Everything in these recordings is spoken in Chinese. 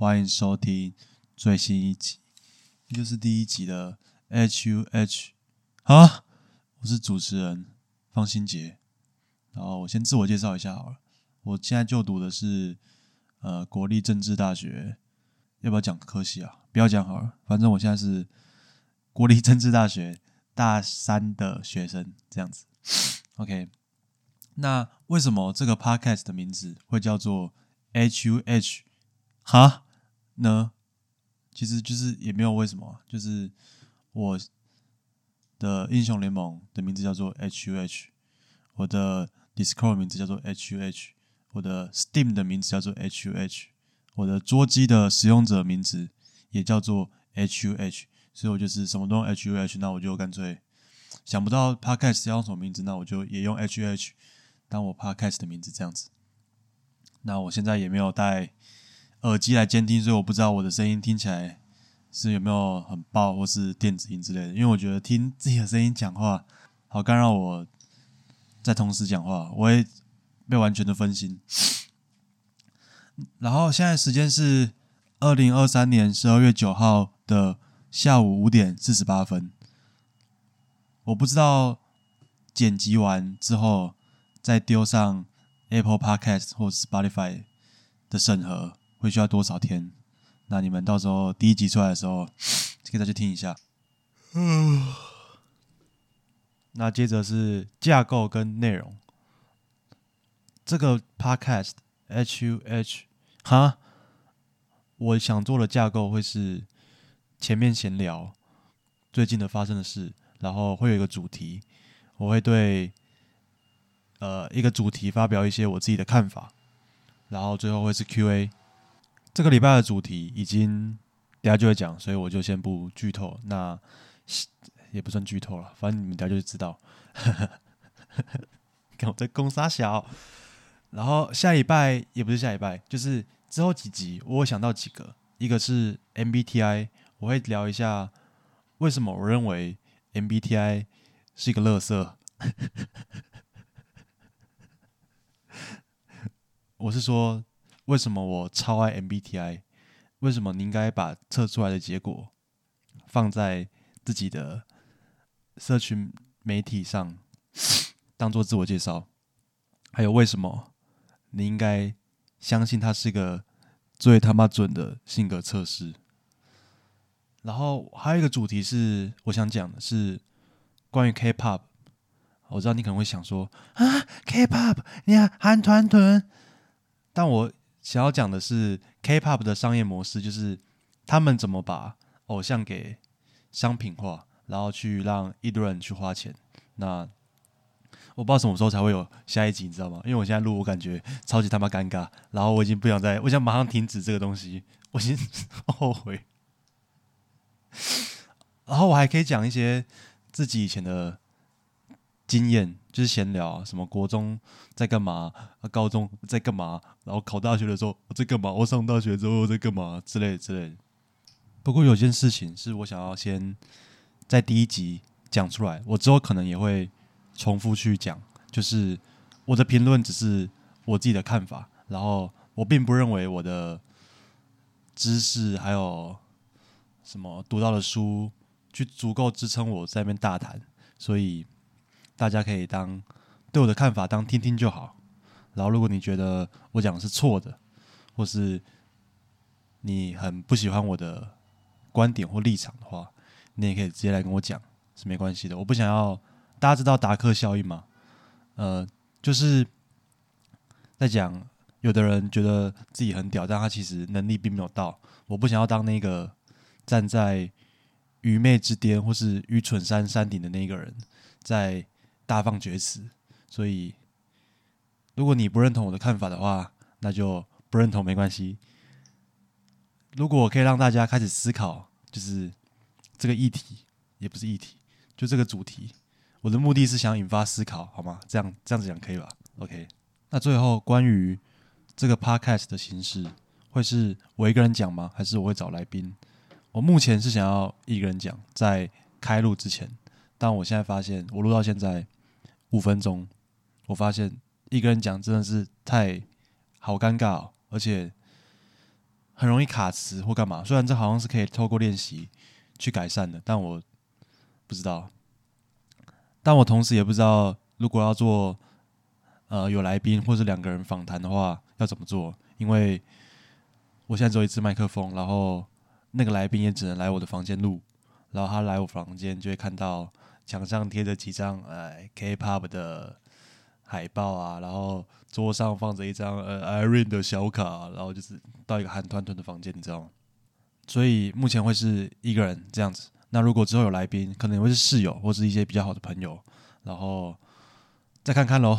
欢迎收听最新一集，也就是第一集的 H U H 啊，我是主持人方新杰。然后我先自我介绍一下好了，我现在就读的是呃国立政治大学，要不要讲科系啊？不要讲好了，反正我现在是国立政治大学大三的学生，这样子。OK，那为什么这个 Podcast 的名字会叫做 H U H 哈呢？其实就是也没有为什么，就是我的英雄联盟的名字叫做 H U H，我的 Discord 名字叫做 H U H，我的 Steam 的名字叫做 H U H，我的桌机的使用者名字也叫做 H U H，所以我就是什么都用 H U H，那我就干脆想不到 Podcast 要用什么名字，那我就也用 H U H 当我 Podcast 的名字这样子。那我现在也没有带耳机来监听，所以我不知道我的声音听起来是有没有很爆或是电子音之类的。因为我觉得听自己的声音讲话好干扰我在同时讲话，我会被完全的分心。然后现在时间是二零二三年十二月九号的下午五点四十八分。我不知道剪辑完之后再丢上 Apple Podcast 或 Spotify 的审核会需要多少天？那你们到时候第一集出来的时候，可以再去听一下。嗯，那接着是架构跟内容。这个 Podcast H U H 哈，我想做的架构会是前面闲聊最近的发生的事，然后会有一个主题，我会对呃一个主题发表一些我自己的看法，然后最后会是 Q&A。这个礼拜的主题已经等下就会讲，所以我就先不剧透。那也不算剧透了，反正你们等下就知道。看我在攻杀小，然后下礼拜也不是下礼拜，就是之后几集，我会想到几个，一个是 MBTI，我会聊一下为什么我认为 MBTI 是一个垃圾。我是说。为什么我超爱 MBTI？为什么你应该把测出来的结果放在自己的社群媒体上，当做自我介绍？还有为什么你应该相信它是个最他妈准的性格测试？然后还有一个主题是我想讲的是关于 K-pop。我知道你可能会想说啊，K-pop，你看韩团团，但我。想要讲的是 K-pop 的商业模式，就是他们怎么把偶像给商品化，然后去让一堆人去花钱。那我不知道什么时候才会有下一集，你知道吗？因为我现在录，我感觉超级他妈尴尬，然后我已经不想再，我想马上停止这个东西，我已经后悔。然后我还可以讲一些自己以前的经验。就是闲聊，什么国中在干嘛，高中在干嘛，然后考大学的时候我在干嘛，我上大学之后在干嘛之类之类。不过有件事情是我想要先在第一集讲出来，我之后可能也会重复去讲，就是我的评论只是我自己的看法，然后我并不认为我的知识还有什么读到的书去足够支撑我在那边大谈，所以。大家可以当对我的看法当听听就好，然后如果你觉得我讲的是错的，或是你很不喜欢我的观点或立场的话，你也可以直接来跟我讲，是没关系的。我不想要大家知道达克效应吗？呃，就是在讲有的人觉得自己很屌，但他其实能力并没有到。我不想要当那个站在愚昧之巅或是愚蠢山山顶的那个人，在。大放厥词，所以如果你不认同我的看法的话，那就不认同没关系。如果我可以让大家开始思考，就是这个议题也不是议题，就这个主题，我的目的是想引发思考，好吗？这样这样子讲可以吧？OK。那最后关于这个 Podcast 的形式，会是我一个人讲吗？还是我会找来宾？我目前是想要一个人讲，在开录之前，但我现在发现，我录到现在。五分钟，我发现一个人讲真的是太好尴尬，而且很容易卡词或干嘛。虽然这好像是可以透过练习去改善的，但我不知道。但我同时也不知道，如果要做呃有来宾或是两个人访谈的话，要怎么做？因为我现在只有一支麦克风，然后那个来宾也只能来我的房间录，然后他来我房间就会看到墙上贴着几张呃 K-pop 的海报啊，然后桌上放着一张呃 Irene 的小卡，然后就是到一个韩团团的房间，你知道吗？所以目前会是一个人这样子。那如果之后有来宾，可能会是室友或是一些比较好的朋友，然后再看看喽。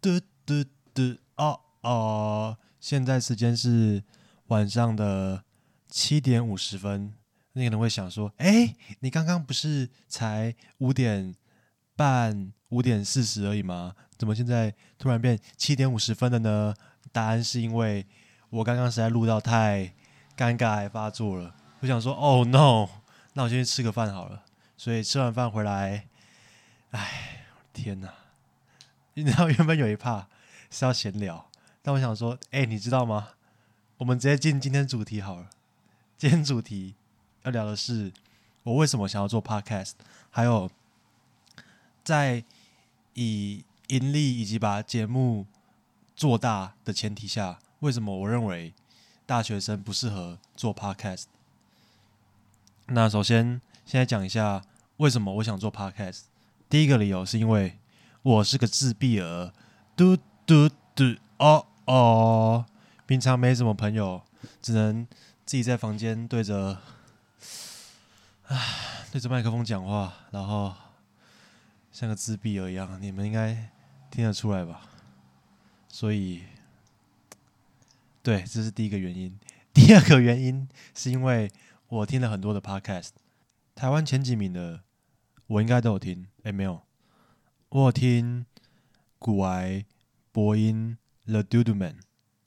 嘟嘟嘟哦哦，现在时间是晚上的七点五十分。你可能会想说，哎，你刚刚不是才五点半、五点四十而已吗？怎么现在突然变七点五十分了呢？答案是因为我刚刚实在录到太尴尬还发作了。我想说，Oh no！那我先去吃个饭好了，所以吃完饭回来，哎，天哪！你知道原本有一趴是要闲聊，但我想说，哎，你知道吗？我们直接进今天主题好了。今天主题要聊的是我为什么想要做 podcast，还有在以盈利以及把节目做大的前提下，为什么我认为大学生不适合做 podcast。那首先，现在讲一下为什么我想做 podcast。第一个理由是因为我是个自闭儿，嘟嘟嘟哦哦，平常没什么朋友，只能自己在房间对着，唉，对着麦克风讲话，然后像个自闭儿一样，你们应该听得出来吧？所以，对，这是第一个原因。第二个原因是因为。我听了很多的 podcast，台湾前几名的我应该都有听。哎，没有，我有听古癌、播音、The Dudeman，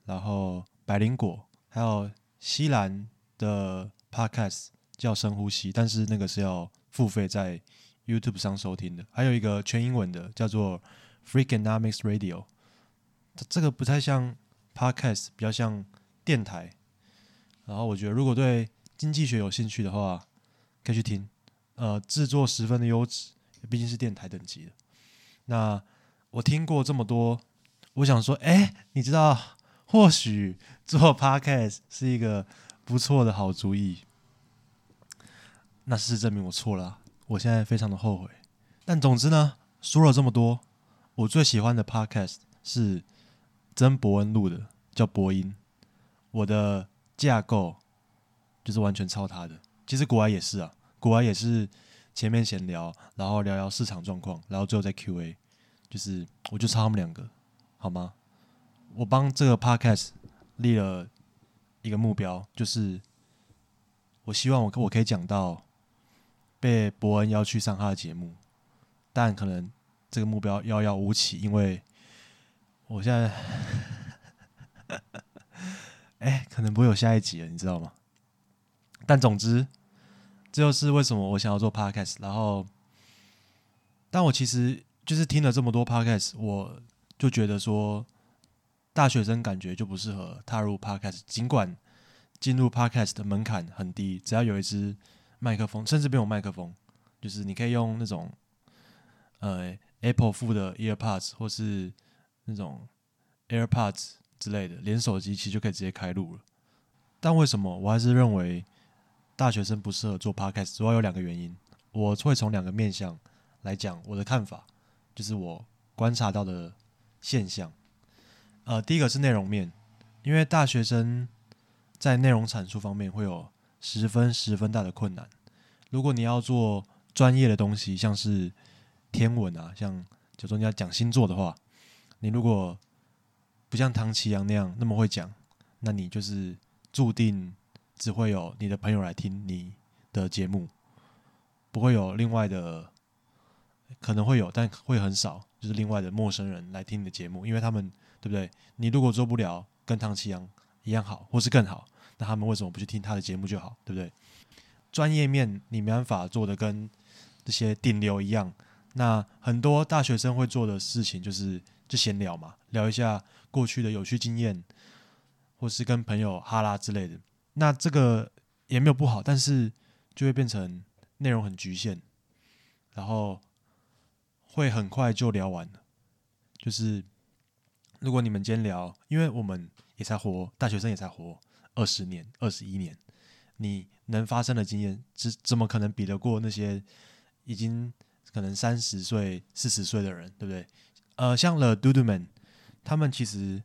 然后百灵果，还有西兰的 podcast 叫深呼吸，但是那个是要付费在 YouTube 上收听的。还有一个全英文的叫做 Freakonomics Radio，这个不太像 podcast，比较像电台。然后我觉得如果对经济学有兴趣的话，可以去听。呃，制作十分的优质，毕竟是电台等级的。那我听过这么多，我想说，哎，你知道，或许做 podcast 是一个不错的好主意。那事实证明我错了，我现在非常的后悔。但总之呢，说了这么多，我最喜欢的 podcast 是曾伯恩录的，叫播音。我的架构。就是完全抄他的，其实国外也是啊，国外也是前面闲聊，然后聊聊市场状况，然后最后再 Q A，就是我就抄他们两个，好吗？我帮这个 podcast 立了一个目标，就是我希望我我可以讲到被伯恩邀去上他的节目，但可能这个目标遥遥无期，因为我现在，哎，可能不会有下一集了，你知道吗？但总之，这就是为什么我想要做 podcast。然后，但我其实就是听了这么多 podcast，我就觉得说，大学生感觉就不适合踏入 podcast。尽管进入 podcast 的门槛很低，只要有一支麦克风，甚至没有麦克风，就是你可以用那种呃 Apple 附的 EarPods 或是那种 AirPods 之类的，连手机其实就可以直接开录了。但为什么我还是认为？大学生不适合做 podcast，主要有两个原因。我会从两个面向来讲我的看法，就是我观察到的现象。呃，第一个是内容面，因为大学生在内容阐述方面会有十分十分大的困难。如果你要做专业的东西，像是天文啊，像就说你要讲星座的话，你如果不像唐奇阳那样那么会讲，那你就是注定。只会有你的朋友来听你的节目，不会有另外的，可能会有，但会很少，就是另外的陌生人来听你的节目，因为他们对不对？你如果做不了跟唐奇阳一样好，或是更好，那他们为什么不去听他的节目就好，对不对？专业面你没办法做的跟这些顶流一样，那很多大学生会做的事情就是就闲聊嘛，聊一下过去的有趣经验，或是跟朋友哈拉之类的。那这个也没有不好，但是就会变成内容很局限，然后会很快就聊完了。就是如果你们今天聊，因为我们也才活大学生也才活二十年、二十一年，你能发生的经验，怎怎么可能比得过那些已经可能三十岁、四十岁的人，对不对？呃，像了 d o d o Man，他们其实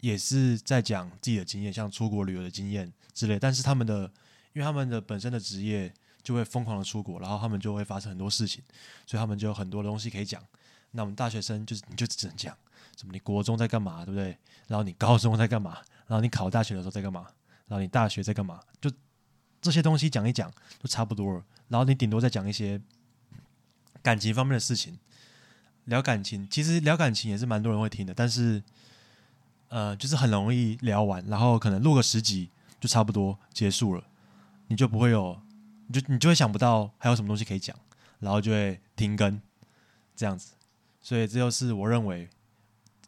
也是在讲自己的经验，像出国旅游的经验之类。但是他们的，因为他们的本身的职业就会疯狂的出国，然后他们就会发生很多事情，所以他们就有很多东西可以讲。那我们大学生就是你就只能讲什么？你国中在干嘛，对不对？然后你高中在干嘛？然后你考大学的时候在干嘛？然后你大学在干嘛？就这些东西讲一讲就差不多了。然后你顶多再讲一些感情方面的事情。聊感情，其实聊感情也是蛮多人会听的，但是，呃，就是很容易聊完，然后可能录个十集就差不多结束了，你就不会有，你就你就会想不到还有什么东西可以讲，然后就会停更这样子。所以这就是我认为，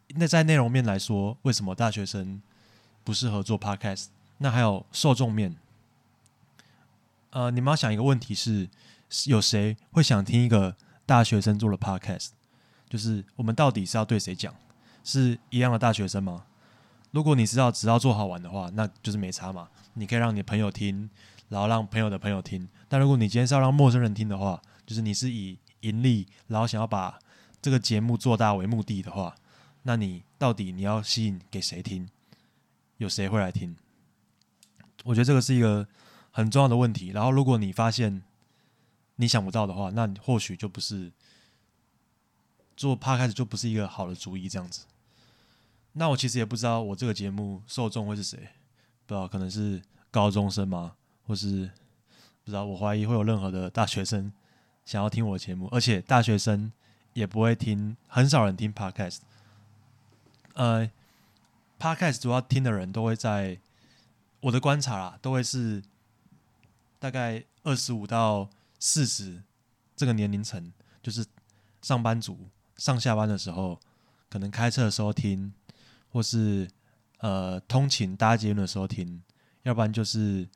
那在内容面来说，为什么大学生不适合做 podcast？那还有受众面，呃，你们要想一个问题是，有谁会想听一个大学生做的 podcast？就是我们到底是要对谁讲？是一样的大学生吗？如果你是要只要做好玩的话，那就是没差嘛。你可以让你朋友听，然后让朋友的朋友听。但如果你今天是要让陌生人听的话，就是你是以盈利，然后想要把这个节目做大为目的的话，那你到底你要吸引给谁听？有谁会来听？我觉得这个是一个很重要的问题。然后如果你发现你想不到的话，那你或许就不是。做趴开始就不是一个好的主意，这样子。那我其实也不知道我这个节目受众会是谁，不知道可能是高中生吗？或是不知道？我怀疑会有任何的大学生想要听我的节目，而且大学生也不会听，很少人听 podcast。呃，podcast 主要听的人都会在我的观察啦，都会是大概二十五到四十这个年龄层，就是上班族。上下班的时候，可能开车的时候听，或是呃通勤搭捷运的时候听，要不然就是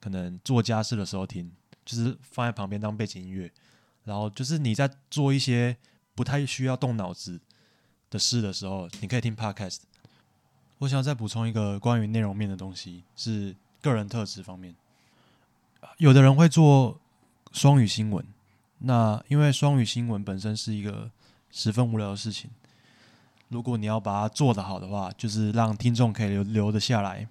可能做家事的时候听，就是放在旁边当背景音乐。然后就是你在做一些不太需要动脑子的事的时候，你可以听 podcast。我想再补充一个关于内容面的东西，是个人特质方面。有的人会做双语新闻，那因为双语新闻本身是一个。十分无聊的事情，如果你要把它做得好的话，就是让听众可以留留得下来，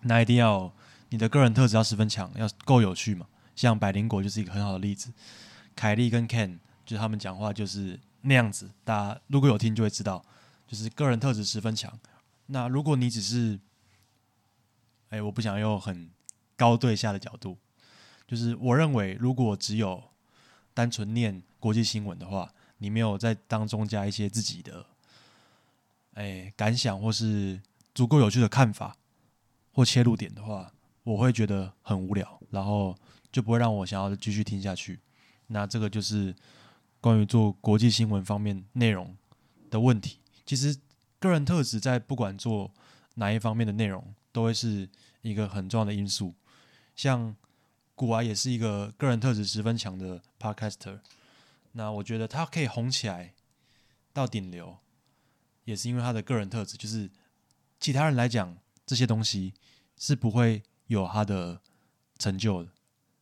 那一定要你的个人特质要十分强，要够有趣嘛。像百灵果就是一个很好的例子，凯莉跟 Ken 就是他们讲话就是那样子，大家如果有听就会知道，就是个人特质十分强。那如果你只是，哎，我不想用很高对下的角度，就是我认为如果只有单纯念国际新闻的话。你没有在当中加一些自己的，哎感想或是足够有趣的看法或切入点的话，我会觉得很无聊，然后就不会让我想要继续听下去。那这个就是关于做国际新闻方面内容的问题。其实个人特质在不管做哪一方面的内容，都会是一个很重要的因素。像古娃也是一个个人特质十分强的 podcaster。那我觉得他可以红起来到顶流，也是因为他的个人特质。就是其他人来讲这些东西是不会有他的成就的，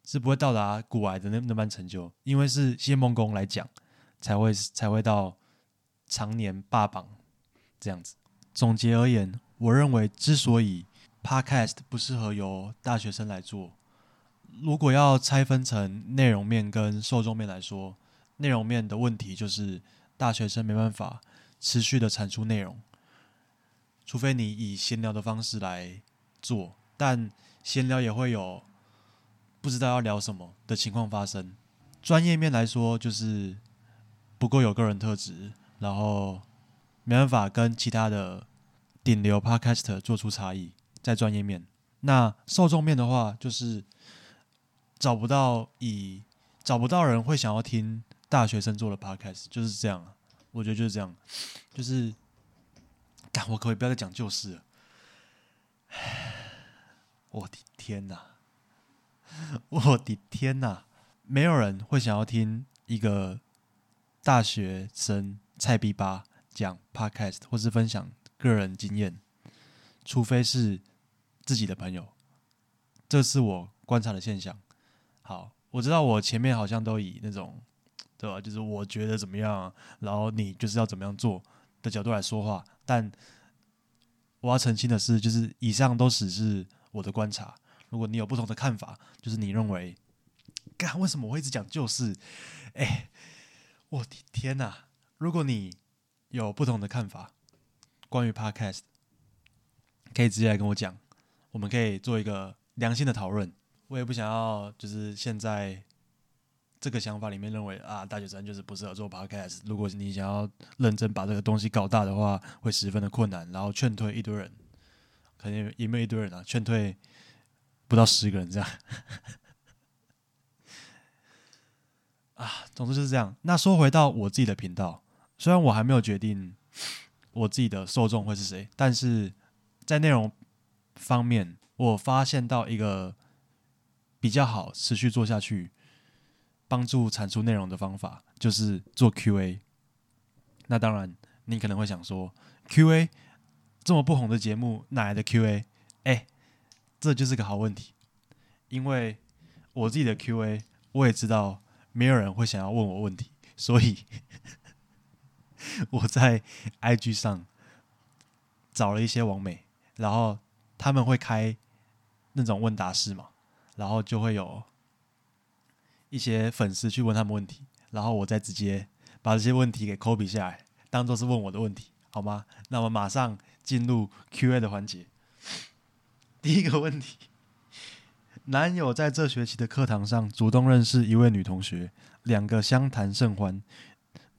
是不会到达古癌的那那般成就。因为是谢梦工来讲，才会才会到常年霸榜这样子。总结而言，我认为之所以 Podcast 不适合由大学生来做，如果要拆分成内容面跟受众面来说。内容面的问题就是大学生没办法持续的产出内容，除非你以闲聊的方式来做，但闲聊也会有不知道要聊什么的情况发生。专业面来说，就是不够有个人特质，然后没办法跟其他的顶流 podcast 做出差异。在专业面，那受众面的话，就是找不到以找不到人会想要听。大学生做的 podcast 就是这样，我觉得就是这样，就是，但我可以不要再讲旧事了。我的天哪！我的天哪！没有人会想要听一个大学生菜逼吧讲 podcast 或是分享个人经验，除非是自己的朋友。这是我观察的现象。好，我知道我前面好像都以那种对吧，就是我觉得怎么样，然后你就是要怎么样做的角度来说话。但我要澄清的是，就是以上都只是我的观察。如果你有不同的看法，就是你认为。干？为什么我会一直讲就是？哎，我的天哪！如果你有不同的看法，关于 Podcast，可以直接来跟我讲，我们可以做一个良性的讨论。我也不想要，就是现在这个想法里面认为啊，大学生就是不适合做 Podcast。如果你想要认真把这个东西搞大的话，会十分的困难，然后劝退一堆人，肯定也没有一堆人啊，劝退不到十个人这样。啊，总之就是这样。那说回到我自己的频道，虽然我还没有决定我自己的受众会是谁，但是在内容方面，我发现到一个比较好持续做下去、帮助产出内容的方法，就是做 Q&A。那当然，你可能会想说，Q&A 这么不红的节目，哪来的 Q&A？哎，这就是个好问题，因为我自己的 Q&A，我也知道。没有人会想要问我问题，所以我在 IG 上找了一些网美，然后他们会开那种问答室嘛，然后就会有一些粉丝去问他们问题，然后我再直接把这些问题给 copy 下来，当做是问我的问题，好吗？那么马上进入 Q&A 的环节，第一个问题。男友在这学期的课堂上主动认识一位女同学，两个相谈甚欢。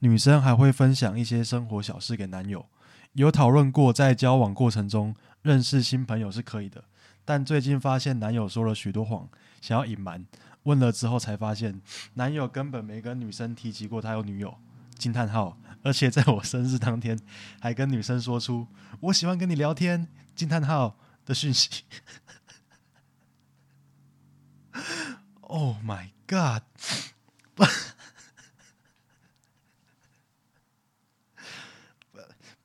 女生还会分享一些生活小事给男友。有讨论过在交往过程中认识新朋友是可以的，但最近发现男友说了许多谎，想要隐瞒。问了之后才发现，男友根本没跟女生提及过他有女友。惊叹号！而且在我生日当天，还跟女生说出“我喜欢跟你聊天”惊叹号的讯息。Oh my god！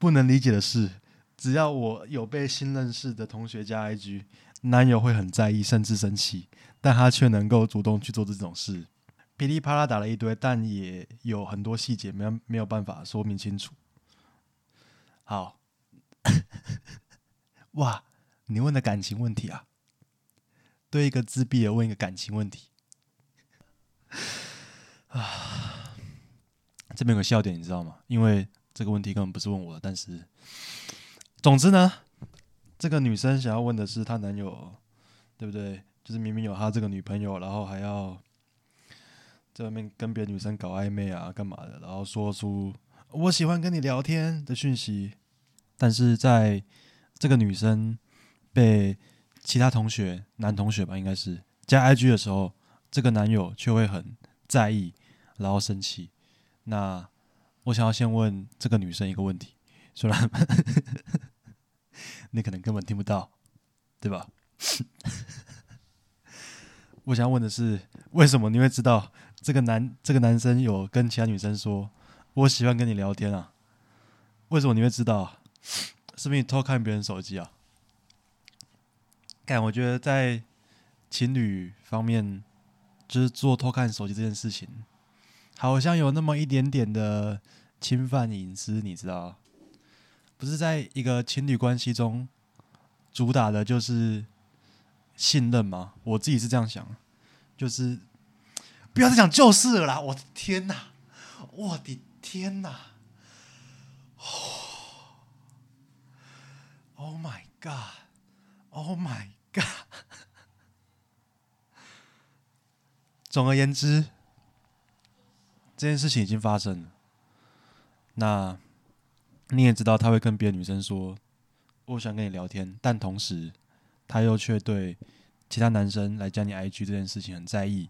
不能理解的是，只要我有被新认识的同学加 IG，男友会很在意，甚至生气，但他却能够主动去做这种事，噼里啪啦打了一堆，但也有很多细节没没有办法说明清楚。好，哇，你问的感情问题啊？对一个自闭的问一个感情问题。啊，这边有个笑点，你知道吗？因为这个问题根本不是问我的，但是，总之呢，这个女生想要问的是她男友，对不对？就是明明有她这个女朋友，然后还要在外面跟别的女生搞暧昧啊，干嘛的？然后说出我喜欢跟你聊天的讯息，但是在这个女生被其他同学，男同学吧，应该是加 IG 的时候。这个男友却会很在意，然后生气。那我想要先问这个女生一个问题，虽然你可能根本听不到，对吧？我想要问的是，为什么你会知道这个男这个男生有跟其他女生说我喜欢跟你聊天啊？为什么你会知道？是不是你偷看别人手机啊？但，我觉得在情侣方面。就是做偷看手机这件事情，好像有那么一点点的侵犯隐私，你知道？不是在一个情侣关系中，主打的就是信任吗？我自己是这样想，就是不要再讲旧事了啦！我的天哪，我的天哪！Oh my god！Oh my god！总而言之，这件事情已经发生了。那你也知道，他会跟别的女生说：“我想跟你聊天。”但同时，他又却对其他男生来加你 IG 这件事情很在意。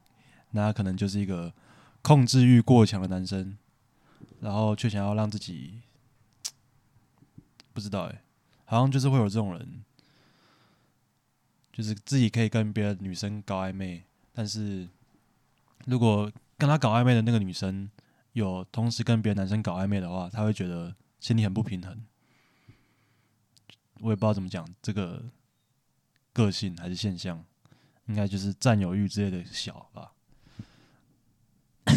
那他可能就是一个控制欲过强的男生，然后却想要让自己不知道哎，好像就是会有这种人。就是自己可以跟别的女生搞暧昧，但是如果跟他搞暧昧的那个女生有同时跟别的男生搞暧昧的话，他会觉得心里很不平衡。我也不知道怎么讲这个个性还是现象，应该就是占有欲之类的小吧。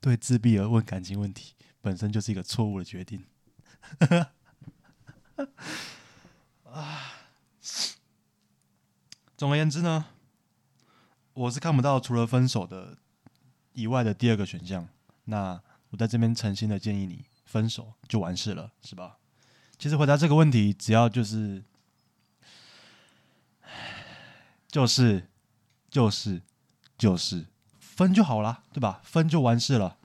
对自闭而问感情问题，本身就是一个错误的决定。啊，总而言之呢，我是看不到除了分手的以外的第二个选项。那我在这边诚心的建议你，分手就完事了，是吧？其实回答这个问题，只要就是，就是就是就是分就好了，对吧？分就完事了。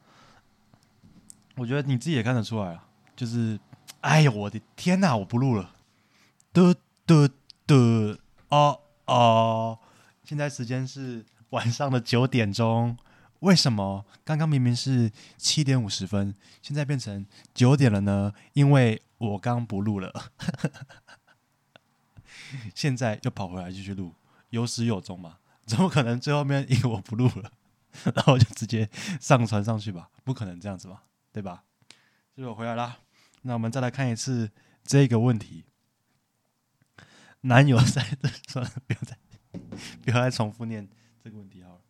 我觉得你自己也看得出来啊，就是，哎呦，我的天哪，我不录了。嘟嘟嘟，哦哦，现在时间是晚上的九点钟。为什么刚刚明明是七点五十分，现在变成九点了呢？因为我刚不录了，现在又跑回来继续录，有始有终嘛？怎么可能最后面因为我不录了，然后就直接上传上去吧？不可能这样子吧？对吧？所以我回来啦。那我们再来看一次这个问题。男友在这，算了，不要再 不要再重复念这个问题好了。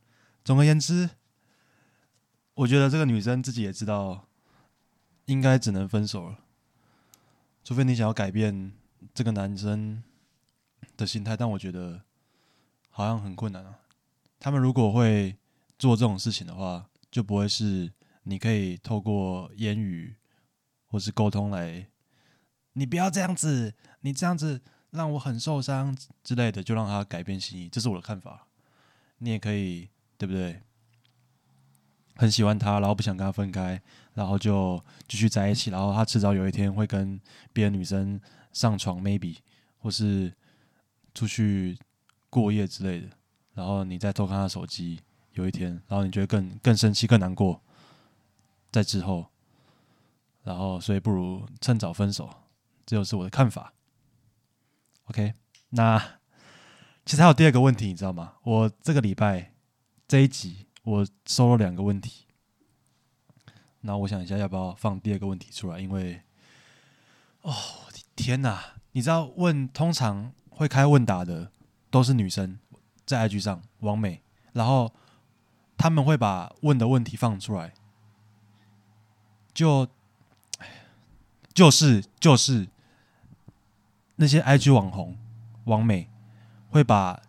总而言之，我觉得这个女生自己也知道，应该只能分手了。除非你想要改变这个男生的心态，但我觉得好像很困难啊。他们如果会做这种事情的话，就不会是你可以透过言语或是沟通来，你不要这样子，你这样子。让我很受伤之类的，就让他改变心意，这是我的看法。你也可以，对不对？很喜欢他，然后不想跟他分开，然后就继续在一起，然后他迟早有一天会跟别的女生上床，maybe，或是出去过夜之类的。然后你再偷看他手机，有一天，然后你觉得更更生气、更难过，在之后，然后所以不如趁早分手，这就是我的看法。OK，那其实还有第二个问题，你知道吗？我这个礼拜这一集我收了两个问题，那我想一下要不要放第二个问题出来？因为，哦，我的天哪！你知道问通常会开问答的都是女生，在 IG 上王美，然后他们会把问的问题放出来，就，就是就是。那些 IG 网红、网美会把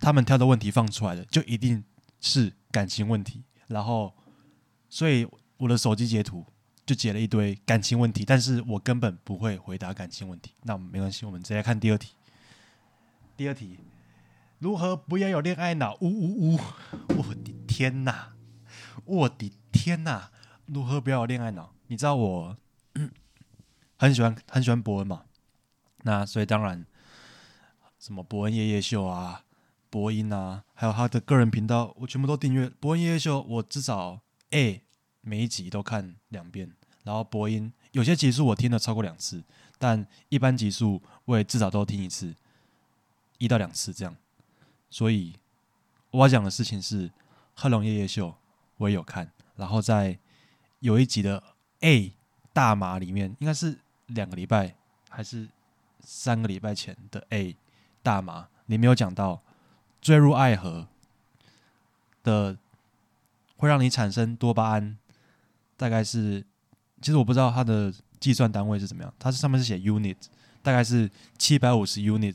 他们挑的问题放出来的，就一定是感情问题。然后，所以我的手机截图就截了一堆感情问题，但是我根本不会回答感情问题。那我们没关系，我们直接看第二题。第二题，如何不要有恋爱脑？呜呜呜！我的天哪！我的天哪！如何不要有恋爱脑？你知道我很喜欢很喜欢博文嘛？那所以当然，什么伯恩夜夜秀啊、播音啊，还有他的个人频道，我全部都订阅。伯恩夜夜秀，我至少 A 每一集都看两遍。然后播音有些集数我听了超过两次，但一般集数我也至少都听一次，一到两次这样。所以我要讲的事情是，贺龙夜夜秀我也有看。然后在有一集的 A 大麻里面，应该是两个礼拜还是？三个礼拜前的 A 大麻，你没有讲到坠入爱河的会让你产生多巴胺，大概是其实我不知道它的计算单位是怎么样，它是上面是写 unit，大概是七百五十 unit，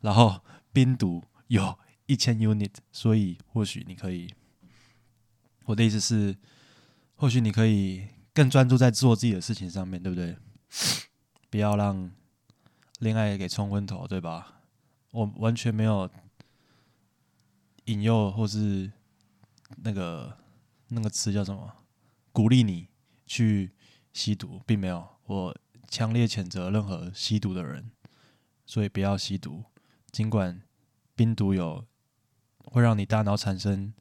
然后冰毒有一千 unit，所以或许你可以，我的意思是，或许你可以更专注在做自己的事情上面对不对？不要让。恋爱给冲昏头，对吧？我完全没有引诱或是那个那个词叫什么？鼓励你去吸毒，并没有。我强烈谴责任何吸毒的人，所以不要吸毒。尽管冰毒有会让你大脑产生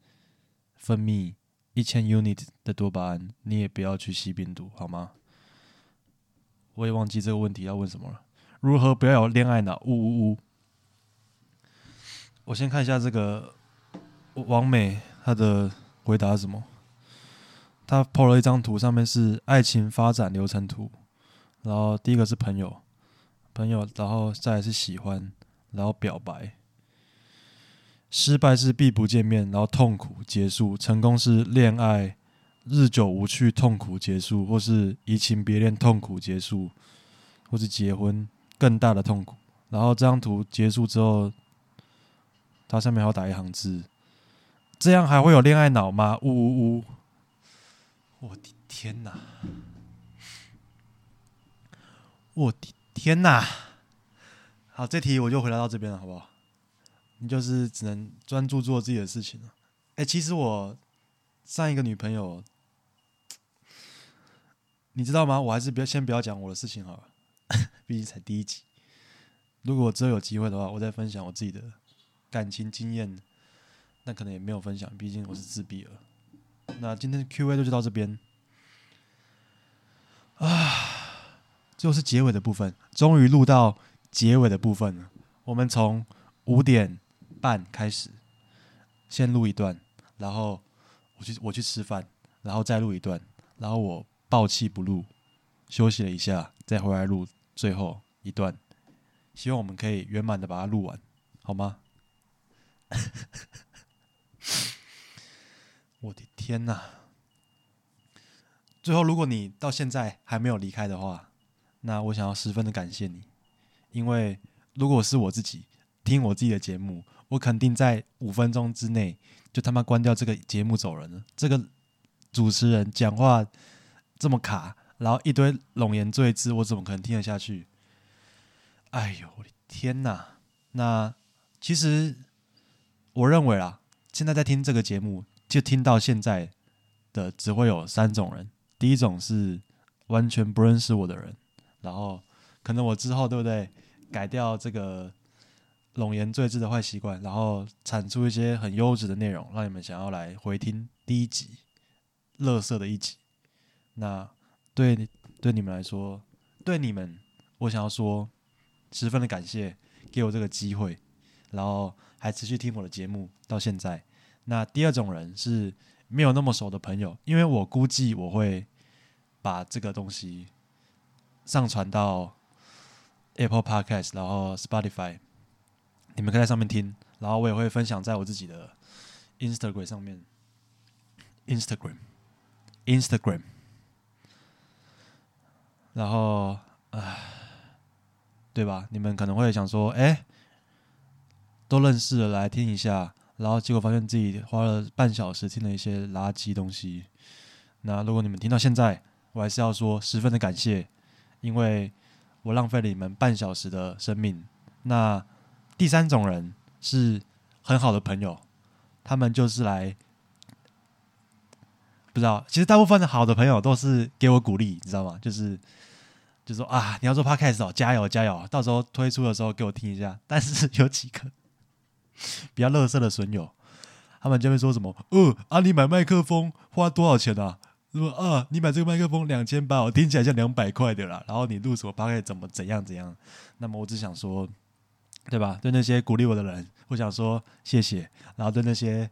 分泌一千 unit 的多巴胺，你也不要去吸冰毒，好吗？我也忘记这个问题要问什么了。如何不要有恋爱脑？呜呜呜！我先看一下这个王美她的回答是什么。她 po 了一张图，上面是爱情发展流程图。然后第一个是朋友，朋友，然后再来是喜欢，然后表白。失败是必不见面，然后痛苦结束；成功是恋爱日久无趣，痛苦结束，或是移情别恋，痛苦结束，或是结婚更大的痛苦。然后这张图结束之后，它上面还要打一行字：这样还会有恋爱脑吗？呜呜呜！我的天哪！我的天哪！好，这题我就回答到这边了，好不好？你就是只能专注做自己的事情了。哎，其实我上一个女朋友，你知道吗？我还是不要先不要讲我的事情好了，毕竟才第一集。如果之后有机会的话，我再分享我自己的感情经验。那可能也没有分享，毕竟我是自闭了。那今天的 Q&A 就到这边啊，最后是结尾的部分，终于录到结尾的部分了。我们从五点。半开始，先录一段，然后我去我去吃饭，然后再录一段，然后我抱气不录，休息了一下，再回来录最后一段，希望我们可以圆满的把它录完，好吗？我的天哪！最后，如果你到现在还没有离开的话，那我想要十分的感谢你，因为如果是我自己听我自己的节目。我肯定在五分钟之内就他妈关掉这个节目走人了。这个主持人讲话这么卡，然后一堆冗言赘字，我怎么可能听得下去？哎呦我的天哪！那其实我认为啊，现在在听这个节目就听到现在的只会有三种人：第一种是完全不认识我的人，然后可能我之后对不对改掉这个。冗言赘字的坏习惯，然后产出一些很优质的内容，让你们想要来回听第一集，乐色的一集。那对对你们来说，对你们，我想要说十分的感谢，给我这个机会，然后还持续听我的节目到现在。那第二种人是没有那么熟的朋友，因为我估计我会把这个东西上传到 Apple Podcast，然后 Spotify。你们可以在上面听，然后我也会分享在我自己的 Instagram 上面，Instagram，Instagram。然后，唉，对吧？你们可能会想说，哎，都认识了，来听一下，然后结果发现自己花了半小时听了一些垃圾东西。那如果你们听到现在，我还是要说十分的感谢，因为我浪费了你们半小时的生命。那。第三种人是很好的朋友，他们就是来不知道，其实大部分的好的朋友都是给我鼓励，你知道吗？就是就说啊，你要做 podcast 哦，加油加油，到时候推出的时候给我听一下。但是有几个 比较乐色的损友，他们就会说什么：“哦啊，你买麦克风花多少钱啊？说啊，你买这个麦克风两千八，我听起来像两百块的啦。然后你录什么 podcast 怎么怎样怎样？那么我只想说。”对吧？对那些鼓励我的人，我想说谢谢；然后对那些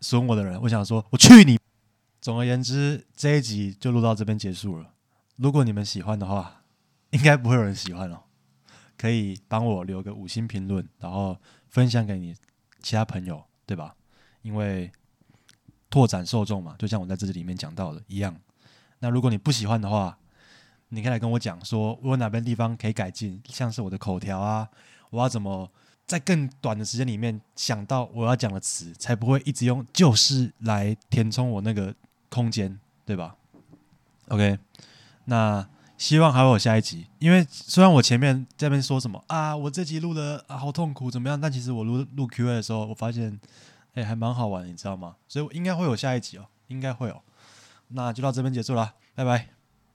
损我的人，我想说我去你。总而言之，这一集就录到这边结束了。如果你们喜欢的话，应该不会有人喜欢哦。可以帮我留个五星评论，然后分享给你其他朋友，对吧？因为拓展受众嘛，就像我在这里面讲到的一样。那如果你不喜欢的话，你可以来跟我讲，说我哪边地方可以改进，像是我的口条啊。我要怎么在更短的时间里面想到我要讲的词，才不会一直用“就是”来填充我那个空间，对吧？OK，那希望还会有下一集。因为虽然我前面这边说什么啊，我这集录的好痛苦怎么样，但其实我录录 Q&A 的时候，我发现哎还蛮好玩，你知道吗？所以应该会有下一集哦，应该会有。那就到这边结束了，拜拜。